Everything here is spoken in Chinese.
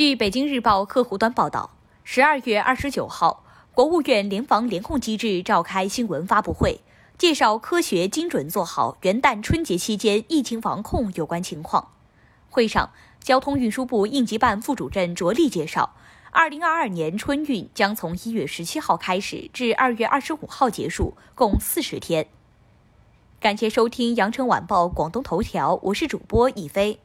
据北京日报客户端报道十二月二十九号国务院联防联控机制召开新闻发布会介绍科学精准做好元旦春节期间疫情防控有关情况。会上交通运输部应急办副主任卓力介绍二零二二年春运将从一月十七号开始至二月二十五号结束共四十天。感谢收听羊城晚报广东头条我是主播一飞。